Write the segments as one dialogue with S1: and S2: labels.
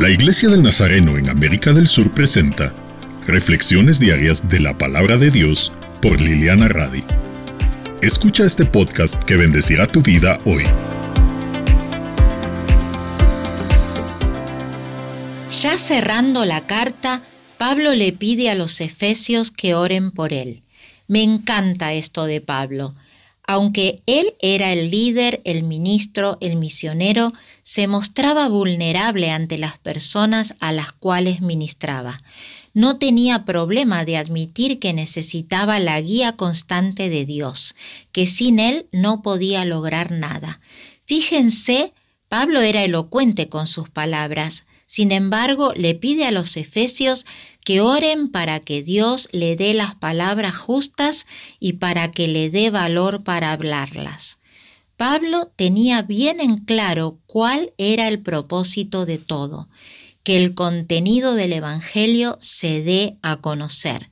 S1: La Iglesia del Nazareno en América del Sur presenta Reflexiones Diarias de la Palabra de Dios por Liliana Radi. Escucha este podcast que bendecirá tu vida hoy.
S2: Ya cerrando la carta, Pablo le pide a los efesios que oren por él. Me encanta esto de Pablo. Aunque él era el líder, el ministro, el misionero, se mostraba vulnerable ante las personas a las cuales ministraba. No tenía problema de admitir que necesitaba la guía constante de Dios, que sin él no podía lograr nada. Fíjense, Pablo era elocuente con sus palabras, sin embargo, le pide a los efesios que oren para que Dios le dé las palabras justas y para que le dé valor para hablarlas. Pablo tenía bien en claro cuál era el propósito de todo, que el contenido del Evangelio se dé a conocer.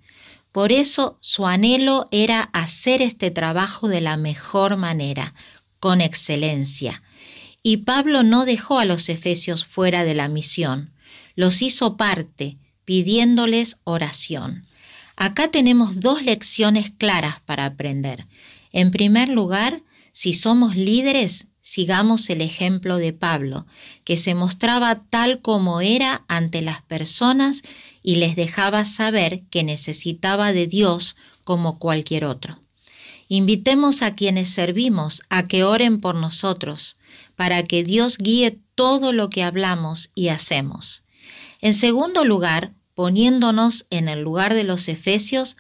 S2: Por eso su anhelo era hacer este trabajo de la mejor manera, con excelencia. Y Pablo no dejó a los efesios fuera de la misión, los hizo parte, pidiéndoles oración. Acá tenemos dos lecciones claras para aprender. En primer lugar, si somos líderes, sigamos el ejemplo de Pablo, que se mostraba tal como era ante las personas y les dejaba saber que necesitaba de Dios como cualquier otro. Invitemos a quienes servimos a que oren por nosotros, para que Dios guíe todo lo que hablamos y hacemos. En segundo lugar, poniéndonos en el lugar de los efesios,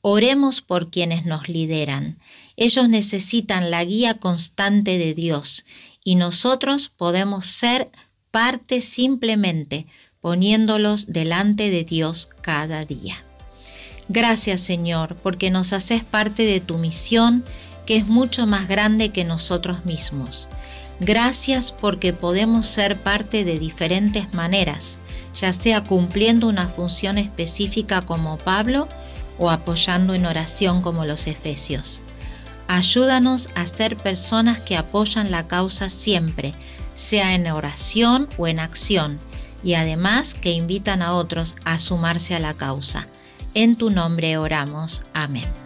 S2: oremos por quienes nos lideran. Ellos necesitan la guía constante de Dios y nosotros podemos ser parte simplemente poniéndolos delante de Dios cada día. Gracias Señor, porque nos haces parte de tu misión que es mucho más grande que nosotros mismos. Gracias porque podemos ser parte de diferentes maneras, ya sea cumpliendo una función específica como Pablo o apoyando en oración como los Efesios. Ayúdanos a ser personas que apoyan la causa siempre, sea en oración o en acción, y además que invitan a otros a sumarse a la causa. En tu nombre oramos. Amén.